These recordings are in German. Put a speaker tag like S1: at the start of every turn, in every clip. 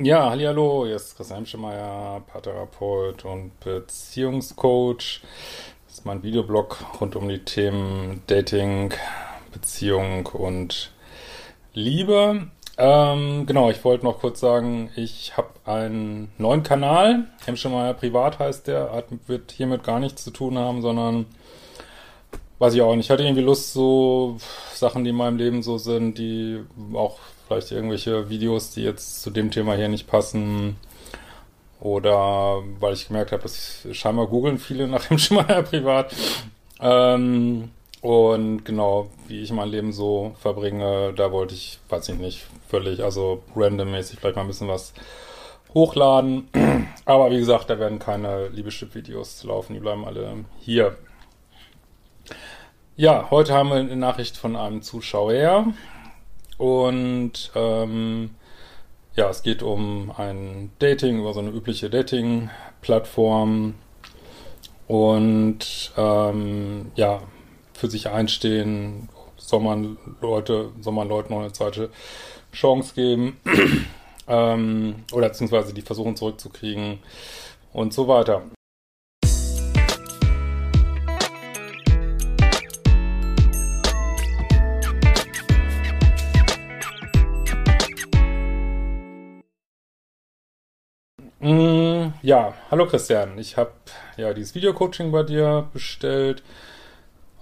S1: Ja, hallo, hier ist Chris Hemschemeyer, Paartherapeut und Beziehungscoach. Das ist mein Videoblog rund um die Themen Dating, Beziehung und Liebe. Ähm, genau, ich wollte noch kurz sagen, ich habe einen neuen Kanal. Hemschemeyer Privat heißt der. Hat, wird hiermit gar nichts zu tun haben, sondern weiß ich auch nicht. Ich hatte irgendwie Lust, so Sachen, die in meinem Leben so sind, die auch vielleicht irgendwelche Videos, die jetzt zu dem Thema hier nicht passen. Oder weil ich gemerkt habe, dass ich scheinbar googeln viele nach dem Schmeier privat. Ähm, und genau, wie ich mein Leben so verbringe, da wollte ich, weiß ich nicht, völlig, also randommäßig vielleicht mal ein bisschen was hochladen. Aber wie gesagt, da werden keine Liebeschip-Videos laufen, die bleiben alle hier. Ja, heute haben wir eine Nachricht von einem Zuschauer. Und ähm, ja, es geht um ein Dating, über so eine übliche Dating-Plattform. Und ähm, ja, für sich einstehen, soll man Leute, soll man Leuten noch eine zweite Chance geben. ähm, oder beziehungsweise die versuchen zurückzukriegen und so weiter. Ja, hallo Christian. Ich habe ja dieses Videocoaching bei dir bestellt.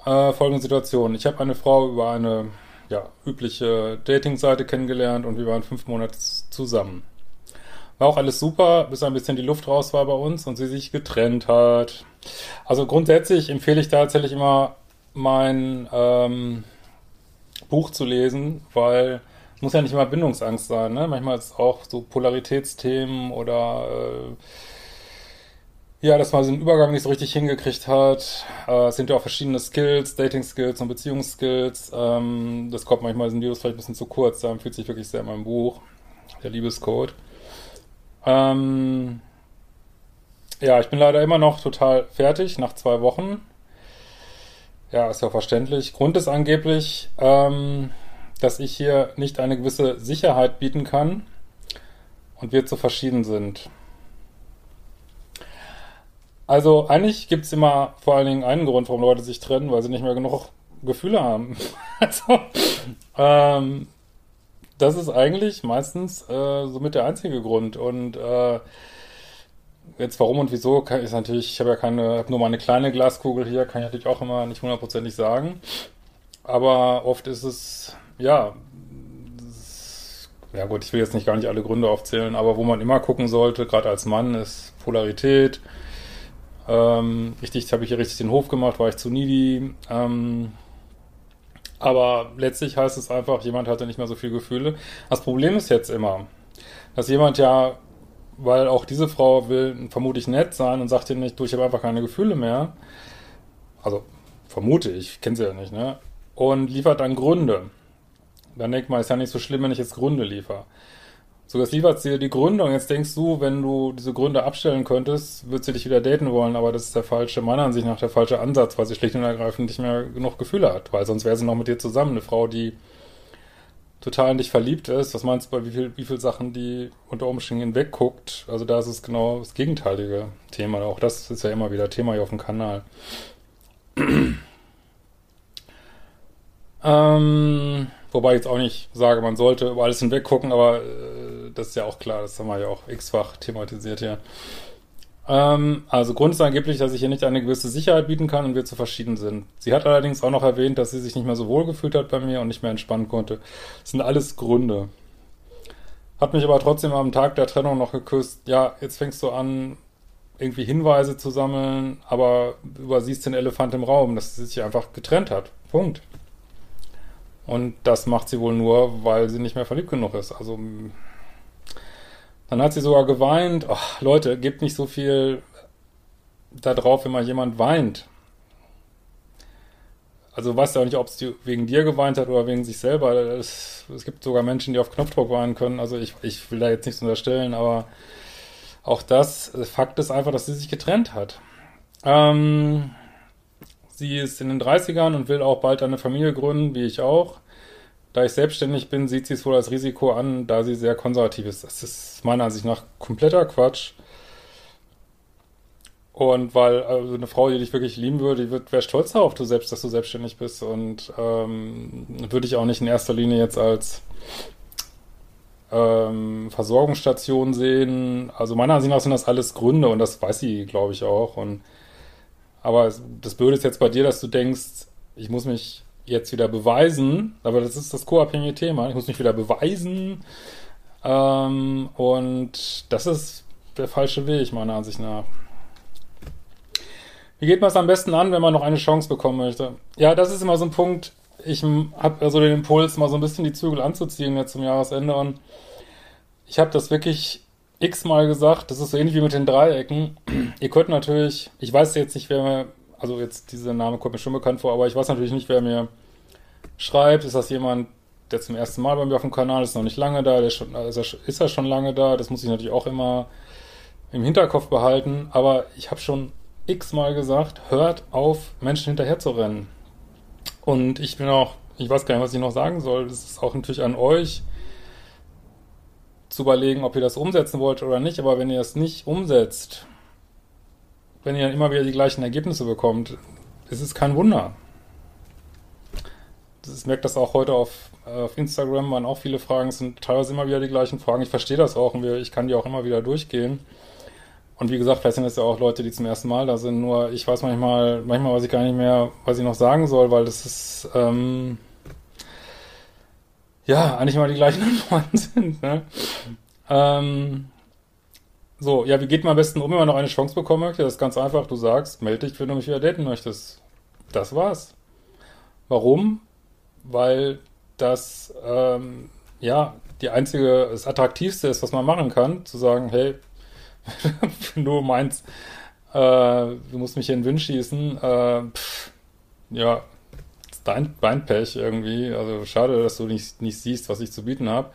S1: Äh, folgende Situation. Ich habe eine Frau über eine ja, übliche Dating-Seite kennengelernt und wir waren fünf Monate zusammen. War auch alles super, bis ein bisschen die Luft raus war bei uns und sie sich getrennt hat. Also grundsätzlich empfehle ich tatsächlich immer mein ähm, Buch zu lesen, weil muss ja nicht immer Bindungsangst sein, ne? Manchmal ist es auch so Polaritätsthemen oder äh, ja, dass man einen Übergang nicht so richtig hingekriegt hat. Äh, es sind ja auch verschiedene Skills, Dating-Skills und Beziehungsskills. Ähm, das kommt manchmal in den Videos vielleicht ein bisschen zu kurz, da empfiehlt sich wirklich sehr in meinem Buch, der Liebescode. Ähm, ja, ich bin leider immer noch total fertig nach zwei Wochen. Ja, ist ja verständlich. Grund ist angeblich, ähm, dass ich hier nicht eine gewisse Sicherheit bieten kann und wir zu verschieden sind. Also eigentlich gibt es immer vor allen Dingen einen Grund, warum Leute sich trennen, weil sie nicht mehr genug Gefühle haben. also, ähm, das ist eigentlich meistens äh, somit der einzige Grund. Und äh, jetzt warum und wieso kann ich natürlich, ich habe ja keine, habe nur mal eine kleine Glaskugel hier, kann ich natürlich auch immer nicht hundertprozentig sagen. Aber oft ist es ja, ja gut, ich will jetzt nicht gar nicht alle Gründe aufzählen, aber wo man immer gucken sollte, gerade als Mann, ist Polarität. Ähm, richtig, habe ich hier richtig den Hof gemacht, war ich zu needy. Ähm, aber letztlich heißt es einfach, jemand hatte nicht mehr so viele Gefühle. Das Problem ist jetzt immer, dass jemand ja, weil auch diese Frau will vermutlich nett sein und sagt dir nicht, du, ich habe einfach keine Gefühle mehr. Also vermute ich, kenne sie ja nicht, ne? Und liefert dann Gründe. Dann denkt man, ist ja nicht so schlimm, wenn ich jetzt Gründe liefere. So, jetzt liefert sie dir die Gründe und jetzt denkst du, wenn du diese Gründe abstellen könntest, wird sie dich wieder daten wollen, aber das ist der falsche, meiner Ansicht nach der falsche Ansatz, weil sie schlicht und ergreifend nicht mehr genug Gefühle hat, weil sonst wäre sie noch mit dir zusammen. Eine Frau, die total in dich verliebt ist, was meinst du bei wie viel, wie viel Sachen die unter Umständen hinwegguckt? Also da ist es genau das gegenteilige Thema. Auch das ist ja immer wieder Thema hier auf dem Kanal. Ähm, Wobei ich jetzt auch nicht sage, man sollte über alles hinweg gucken, aber äh, das ist ja auch klar, das haben wir ja auch x-fach thematisiert hier. Ähm, also Grund ist angeblich, dass ich hier nicht eine gewisse Sicherheit bieten kann und wir zu verschieden sind. Sie hat allerdings auch noch erwähnt, dass sie sich nicht mehr so wohl gefühlt hat bei mir und nicht mehr entspannen konnte. Das sind alles Gründe. Hat mich aber trotzdem am Tag der Trennung noch geküsst. Ja, jetzt fängst du an, irgendwie Hinweise zu sammeln, aber übersiehst den Elefant im Raum, dass sie sich einfach getrennt hat. Punkt. Und das macht sie wohl nur, weil sie nicht mehr verliebt genug ist. Also dann hat sie sogar geweint. Oh, Leute, gebt nicht so viel da drauf, wenn mal jemand weint. Also weißt ja auch nicht, ob es wegen dir geweint hat oder wegen sich selber. Es, es, gibt sogar Menschen, die auf Knopfdruck weinen können. Also ich, ich will da jetzt nichts unterstellen, aber auch das, Fakt ist einfach, dass sie sich getrennt hat. Ähm, sie ist in den 30ern und will auch bald eine Familie gründen, wie ich auch. Da ich selbstständig bin, sieht sie es wohl als Risiko an, da sie sehr konservativ ist. Das ist meiner Ansicht nach kompletter Quatsch. Und weil also eine Frau, die dich wirklich lieben würde, die wäre stolz darauf, du selbst, dass du selbstständig bist. Und ähm, würde ich auch nicht in erster Linie jetzt als ähm, Versorgungsstation sehen. Also meiner Ansicht nach sind das alles Gründe und das weiß sie, glaube ich, auch. Und aber das Blöde ist jetzt bei dir, dass du denkst, ich muss mich jetzt wieder beweisen, aber das ist das co-abhängige Thema. Ich muss mich wieder beweisen. Ähm, und das ist der falsche Weg, meiner Ansicht nach. Wie geht man es am besten an, wenn man noch eine Chance bekommen möchte? Ja, das ist immer so ein Punkt. Ich habe also den Impuls, mal so ein bisschen die Zügel anzuziehen jetzt zum Jahresende und ich habe das wirklich x-mal gesagt. Das ist so ähnlich wie mit den Dreiecken. Ihr könnt natürlich, ich weiß jetzt nicht, wer mir, also jetzt dieser Name kommt mir schon bekannt vor, aber ich weiß natürlich nicht, wer mir schreibt. Ist das jemand, der zum ersten Mal bei mir auf dem Kanal ist, noch nicht lange da, der schon, ist, er, ist er schon lange da? Das muss ich natürlich auch immer im Hinterkopf behalten. Aber ich habe schon x-mal gesagt, hört auf, Menschen hinterher zu rennen. Und ich bin auch, ich weiß gar nicht, was ich noch sagen soll. Das ist auch natürlich an euch zu überlegen, ob ihr das umsetzen wollt oder nicht. Aber wenn ihr es nicht umsetzt, wenn ihr dann immer wieder die gleichen Ergebnisse bekommt, ist es kein Wunder. Ich merke das auch heute auf, auf Instagram, waren auch viele Fragen, es sind teilweise immer wieder die gleichen Fragen. Ich verstehe das auch und ich kann die auch immer wieder durchgehen. Und wie gesagt, vielleicht sind es ja auch Leute, die zum ersten Mal da sind. Nur ich weiß manchmal, manchmal weiß ich gar nicht mehr, was ich noch sagen soll, weil das ist ähm, ja eigentlich immer die gleichen Antworten sind. Ne? Ähm, so, ja, wie geht man am besten um, wenn man noch eine Chance bekommen möchte? Das ist ganz einfach. Du sagst, melde dich, wenn du mich wieder daten möchtest. Das war's. Warum? Weil das ähm, ja die einzige, das attraktivste ist, was man machen kann, zu sagen, hey, wenn du meinst, äh, du musst mich in den Wind schießen, äh, pff, ja, dein Beinpech irgendwie. Also schade, dass du nicht, nicht siehst, was ich zu bieten habe.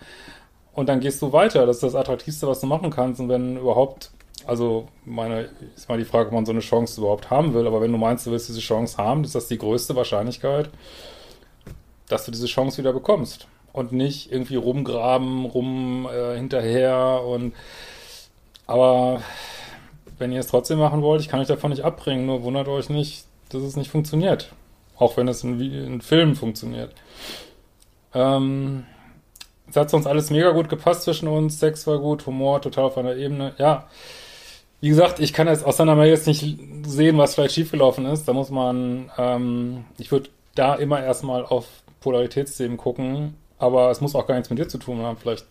S1: Und dann gehst du weiter. Das ist das Attraktivste, was du machen kannst. Und wenn überhaupt, also meine, ist mal die Frage, ob man so eine Chance überhaupt haben will. Aber wenn du meinst, du willst diese Chance haben, ist das die größte Wahrscheinlichkeit, dass du diese Chance wieder bekommst. Und nicht irgendwie rumgraben, rum äh, hinterher und aber wenn ihr es trotzdem machen wollt, ich kann euch davon nicht abbringen, nur wundert euch nicht, dass es nicht funktioniert. Auch wenn es in, in Filmen funktioniert. Ähm, es hat sonst alles mega gut gepasst zwischen uns, Sex war gut, Humor total auf einer Ebene. Ja, wie gesagt, ich kann jetzt aus seiner Mail jetzt nicht sehen, was vielleicht schiefgelaufen ist. Da muss man, ähm, ich würde da immer erstmal auf Polaritätsthemen gucken, aber es muss auch gar nichts mit dir zu tun haben. Vielleicht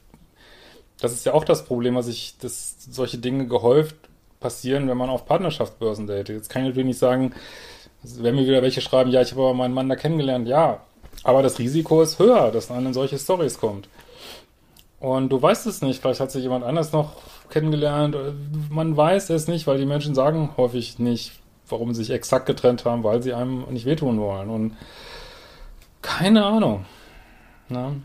S1: das ist ja auch das Problem, was ich, dass solche Dinge gehäuft passieren, wenn man auf Partnerschaftsbörsen datet. Jetzt kann ich natürlich nicht sagen, wenn mir wieder welche schreiben, ja, ich habe aber meinen Mann da kennengelernt, ja, aber das Risiko ist höher, dass man in solche Stories kommt. Und du weißt es nicht, vielleicht hat sich jemand anders noch kennengelernt, man weiß es nicht, weil die Menschen sagen häufig nicht, warum sie sich exakt getrennt haben, weil sie einem nicht wehtun wollen. Und keine Ahnung. Ne?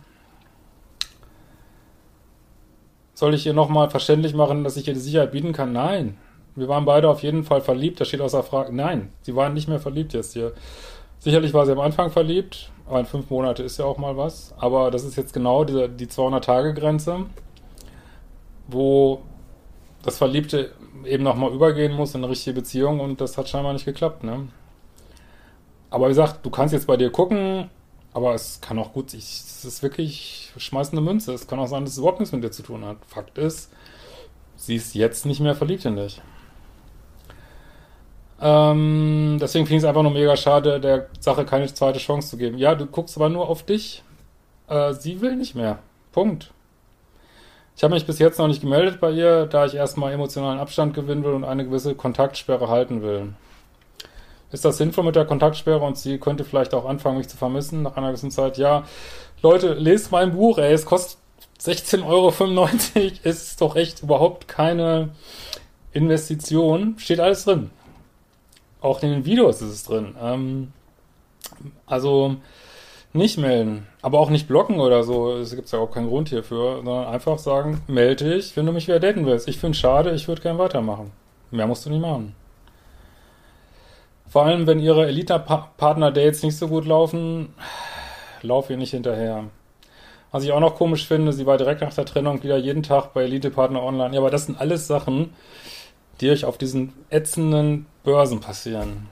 S1: Soll ich ihr nochmal verständlich machen, dass ich ihr die Sicherheit bieten kann? Nein. Wir waren beide auf jeden Fall verliebt. Das steht außer Frage. Nein, sie waren nicht mehr verliebt jetzt hier. Sicherlich war sie am Anfang verliebt, aber in fünf Monate ist ja auch mal was. Aber das ist jetzt genau diese, die 200-Tage-Grenze, wo das Verliebte eben nochmal übergehen muss in eine richtige Beziehung und das hat scheinbar nicht geklappt, ne? Aber wie gesagt, du kannst jetzt bei dir gucken, aber es kann auch gut, ich, es ist wirklich schmeißende Münze. Es kann auch sein, dass es überhaupt nichts mit dir zu tun hat. Fakt ist, sie ist jetzt nicht mehr verliebt in dich. Ähm, deswegen finde ich es einfach nur mega schade, der Sache keine zweite Chance zu geben. Ja, du guckst aber nur auf dich. Äh, sie will nicht mehr. Punkt. Ich habe mich bis jetzt noch nicht gemeldet bei ihr, da ich erstmal emotionalen Abstand gewinnen will und eine gewisse Kontaktsperre halten will. ist das sinnvoll mit der Kontaktsperre und sie könnte vielleicht auch anfangen, mich zu vermissen nach einer gewissen Zeit. Ja, Leute, lest mein Buch, ey, es kostet 16,95 Euro, ist doch echt überhaupt keine Investition. Steht alles drin. Auch in den Videos ist es drin. Ähm, also nicht melden, aber auch nicht blocken oder so. Es gibt ja auch keinen Grund hierfür, sondern einfach sagen, melde dich, wenn du mich wieder daten willst. Ich finde es schade, ich würde gerne weitermachen. Mehr musst du nicht machen. Vor allem, wenn ihre Elite-Partner-Dates nicht so gut laufen, lauf ihr nicht hinterher. Was ich auch noch komisch finde, sie war direkt nach der Trennung wieder jeden Tag bei Elite-Partner online. Ja, aber das sind alles Sachen, die euch auf diesen ätzenden Börsen passieren.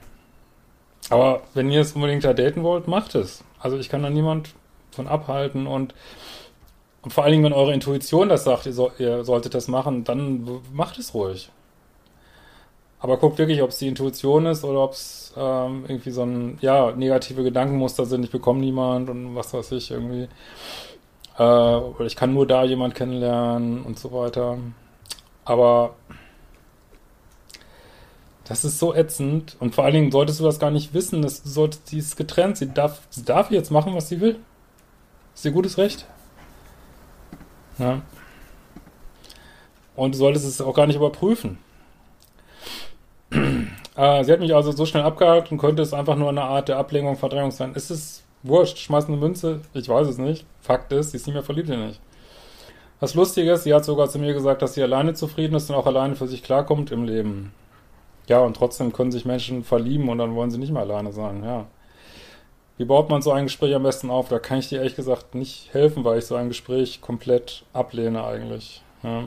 S1: Aber wenn ihr es unbedingt da daten wollt, macht es. Also ich kann da niemand von abhalten und, vor allen Dingen, wenn eure Intuition das sagt, ihr, so, ihr solltet das machen, dann macht es ruhig. Aber guckt wirklich, ob es die Intuition ist oder ob es ähm, irgendwie so ein, ja, negative Gedankenmuster sind, ich bekomme niemand und was weiß ich irgendwie. Äh, oder ich kann nur da jemand kennenlernen und so weiter. Aber das ist so ätzend. Und vor allen Dingen solltest du das gar nicht wissen. Das, du solltest, sie ist getrennt. Sie darf, sie darf jetzt machen, was sie will. Ist ihr gutes Recht. Ja. Und du solltest es auch gar nicht überprüfen. äh, sie hat mich also so schnell abgehakt und könnte es einfach nur eine Art der Ablenkung, Verdrängung sein. Ist es wurscht? Schmeiß eine Münze? Ich weiß es nicht. Fakt ist, sie ist nicht mehr verliebt in mich. Was lustig ist, sie hat sogar zu mir gesagt, dass sie alleine zufrieden ist und auch alleine für sich klarkommt im Leben. Ja, und trotzdem können sich Menschen verlieben und dann wollen sie nicht mehr alleine sein, ja. Wie baut man so ein Gespräch am besten auf? Da kann ich dir ehrlich gesagt nicht helfen, weil ich so ein Gespräch komplett ablehne eigentlich. Ja.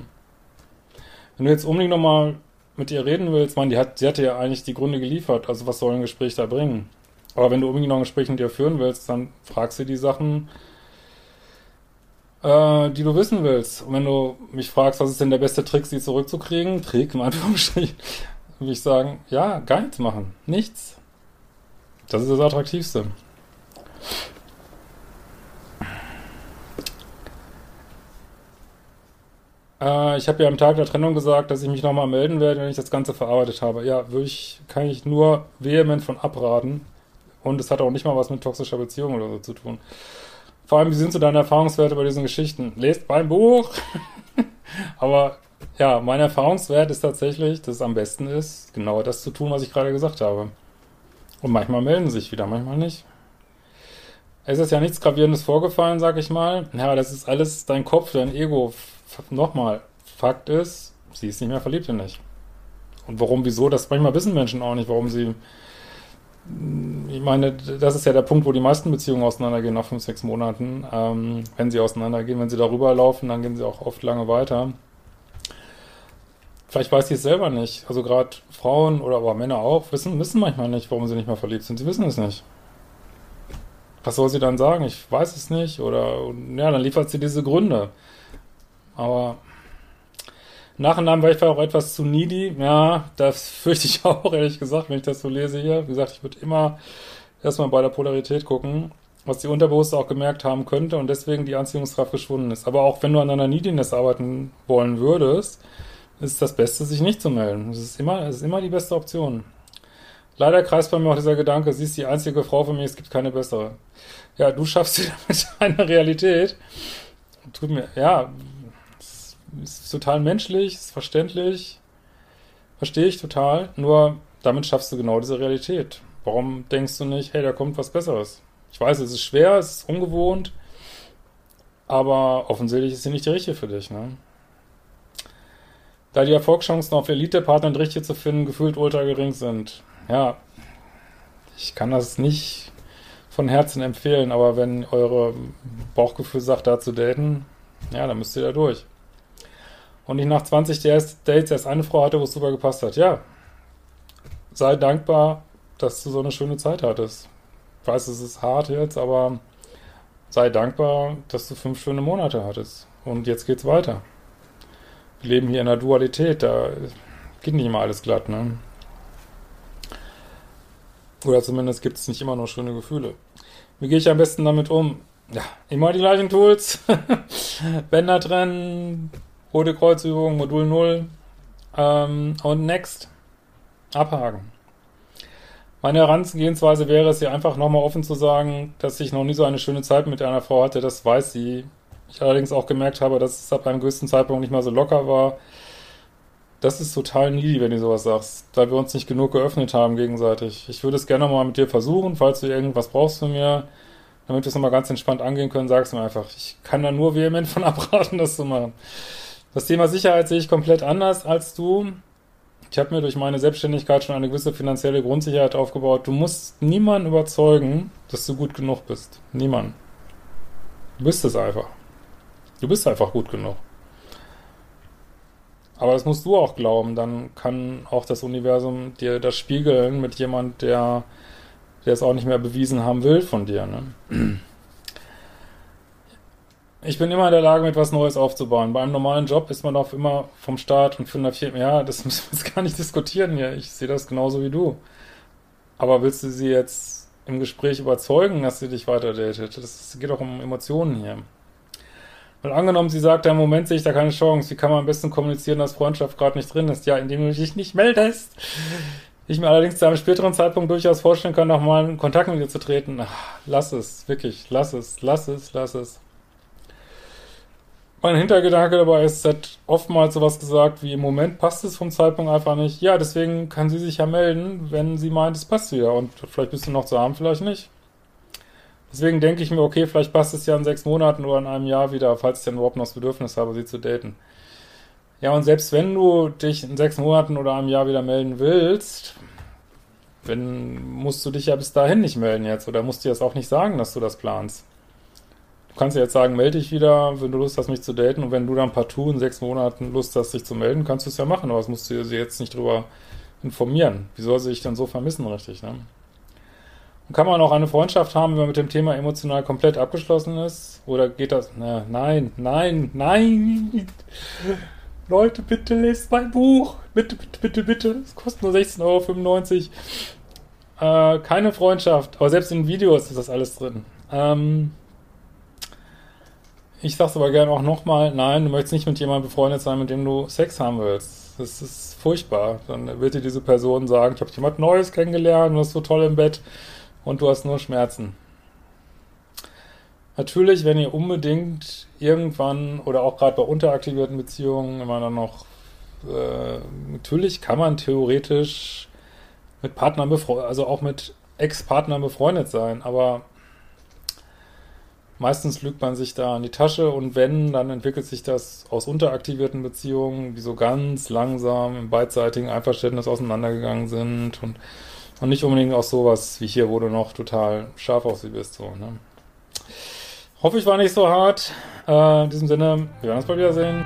S1: Wenn du jetzt unbedingt nochmal mit ihr reden willst, man, die hat, sie hatte ja eigentlich die Gründe geliefert, also was soll ein Gespräch da bringen? Aber wenn du unbedingt noch ein Gespräch mit ihr führen willst, dann fragst du die Sachen, äh, die du wissen willst. Und wenn du mich fragst, was ist denn der beste Trick, sie zurückzukriegen, Trick im Anführungsstrichen, würde ich sagen, ja, gar nichts machen. Nichts. Das ist das Attraktivste. Äh, ich habe ja am Tag der Trennung gesagt, dass ich mich nochmal melden werde, wenn ich das Ganze verarbeitet habe. Ja, würde ich, kann ich nur vehement von abraten. Und es hat auch nicht mal was mit toxischer Beziehung oder so zu tun. Vor allem, wie sind so deine Erfahrungswerte bei diesen Geschichten? Lest mein Buch! Aber ja, mein Erfahrungswert ist tatsächlich, dass es am besten ist, genau das zu tun, was ich gerade gesagt habe. Und manchmal melden sich wieder, manchmal nicht. Es ist ja nichts Gravierendes vorgefallen, sag ich mal. Ja, das ist alles dein Kopf, dein Ego. Nochmal, Fakt ist, sie ist nicht mehr verliebt in dich. Und warum, wieso, das manchmal wissen Menschen auch nicht, warum sie ich meine, das ist ja der Punkt, wo die meisten Beziehungen auseinandergehen nach fünf, sechs Monaten. Ähm, wenn sie auseinandergehen, wenn sie darüber laufen, dann gehen sie auch oft lange weiter. Vielleicht weiß sie es selber nicht. Also gerade Frauen oder aber Männer auch wissen, wissen manchmal nicht, warum sie nicht mehr verliebt sind. Sie wissen es nicht. Was soll sie dann sagen? Ich weiß es nicht. Oder ja, dann liefert sie diese Gründe. Aber Nachhinein war ich auch etwas zu needy. Ja, das fürchte ich auch, ehrlich gesagt, wenn ich das so lese hier. Wie gesagt, ich würde immer erstmal bei der Polarität gucken, was die Unterbewusste auch gemerkt haben könnte und deswegen die Anziehungskraft geschwunden ist. Aber auch wenn du an deiner Neediness arbeiten wollen würdest, ist das Beste, sich nicht zu melden. Das ist immer, das ist immer die beste Option. Leider kreist bei mir auch dieser Gedanke, sie ist die einzige Frau für mich, es gibt keine bessere. Ja, du schaffst sie damit eine Realität. Tut mir, ja, ist total menschlich, ist verständlich, verstehe ich total, nur damit schaffst du genau diese Realität. Warum denkst du nicht, hey, da kommt was Besseres? Ich weiß, es ist schwer, es ist ungewohnt, aber offensichtlich ist sie nicht die richtige für dich, ne? Da die Erfolgschancen auf Elite-Partner und Richtige zu finden gefühlt ultra gering sind. Ja, ich kann das nicht von Herzen empfehlen, aber wenn eure Bauchgefühl sagt, da zu daten, ja, dann müsst ihr da durch und ich nach 20 Dates erst eine Frau hatte, wo es super gepasst hat. Ja, sei dankbar, dass du so eine schöne Zeit hattest. Ich weiß, es ist hart jetzt, aber sei dankbar, dass du fünf schöne Monate hattest. Und jetzt geht's weiter. Wir leben hier in der Dualität, da geht nicht immer alles glatt, ne? Oder zumindest gibt es nicht immer nur schöne Gefühle. Wie gehe ich am besten damit um? Ja, immer die gleichen Tools. Bänder trennen, Rote Kreuzübung, Modul 0 ähm, und Next. Abhaken. Meine Herangehensweise wäre es, ihr einfach nochmal offen zu sagen, dass ich noch nie so eine schöne Zeit mit einer Frau hatte, das weiß sie. Ich allerdings auch gemerkt habe, dass es ab einem gewissen Zeitpunkt nicht mehr so locker war. Das ist total needy, wenn du sowas sagst, da wir uns nicht genug geöffnet haben gegenseitig. Ich würde es gerne mal mit dir versuchen, falls du irgendwas brauchst von mir, damit wir es nochmal ganz entspannt angehen können, sag's mir einfach. Ich kann da nur vehement von abraten, das zu machen. Das Thema Sicherheit sehe ich komplett anders als du. Ich habe mir durch meine Selbstständigkeit schon eine gewisse finanzielle Grundsicherheit aufgebaut. Du musst niemanden überzeugen, dass du gut genug bist. Niemand. Du bist es einfach. Du bist einfach gut genug. Aber das musst du auch glauben. Dann kann auch das Universum dir das spiegeln mit jemand, der, der es auch nicht mehr bewiesen haben will von dir. Ne? Ich bin immer in der Lage, mit was Neues aufzubauen. Bei einem normalen Job ist man auch immer vom Start und für eine Firma, ja, das müssen wir jetzt gar nicht diskutieren hier. Ich sehe das genauso wie du. Aber willst du sie jetzt im Gespräch überzeugen, dass sie dich weiter datet? Das geht auch um Emotionen hier. Weil angenommen, sie sagt, im Moment sehe ich da keine Chance. Wie kann man am besten kommunizieren, dass Freundschaft gerade nicht drin ist? Ja, indem du dich nicht meldest. Ich mir allerdings zu einem späteren Zeitpunkt durchaus vorstellen kann, nochmal in Kontakt mit dir zu treten. Ach, lass es, wirklich, lass es, lass es, lass es mein Hintergedanke dabei ist, sie hat oftmals sowas gesagt wie, im Moment passt es vom Zeitpunkt einfach nicht. Ja, deswegen kann sie sich ja melden, wenn sie meint, es passt wieder. Und vielleicht bist du noch zu arm, vielleicht nicht. Deswegen denke ich mir, okay, vielleicht passt es ja in sechs Monaten oder in einem Jahr wieder, falls ich dann überhaupt noch das Bedürfnis habe, sie zu daten. Ja, und selbst wenn du dich in sechs Monaten oder einem Jahr wieder melden willst, wenn, musst du dich ja bis dahin nicht melden jetzt oder musst du jetzt auch nicht sagen, dass du das planst kannst ja jetzt sagen, melde dich wieder, wenn du Lust hast, mich zu daten. Und wenn du dann partout in sechs Monaten Lust hast, dich zu melden, kannst du es ja machen. Aber das musst du sie jetzt nicht drüber informieren. Wie soll sie dich dann so vermissen, richtig, ne? Und kann man auch eine Freundschaft haben, wenn man mit dem Thema emotional komplett abgeschlossen ist? Oder geht das? Na, nein, nein, nein! Leute, bitte lest mein Buch! Bitte, bitte, bitte, bitte! Es kostet nur 16,95 Euro. Äh, keine Freundschaft. Aber selbst in Videos ist das alles drin. Ähm, ich sag's aber gerne auch nochmal, nein, du möchtest nicht mit jemandem befreundet sein, mit dem du Sex haben willst. Das ist furchtbar. Dann wird dir diese Person sagen, ich habe jemand Neues kennengelernt, du bist so toll im Bett und du hast nur Schmerzen. Natürlich, wenn ihr unbedingt irgendwann oder auch gerade bei unteraktivierten Beziehungen immer dann noch, äh, natürlich kann man theoretisch mit Partnern befreundet, also auch mit Ex-Partnern befreundet sein, aber Meistens lügt man sich da in die Tasche und wenn, dann entwickelt sich das aus unteraktivierten Beziehungen, die so ganz langsam im beidseitigen Einverständnis auseinandergegangen sind und, und nicht unbedingt aus sowas wie hier, wo du noch total scharf auf sie bist. So, ne? Hoffe ich war nicht so hart. Äh, in diesem Sinne, wir werden uns bald wiedersehen.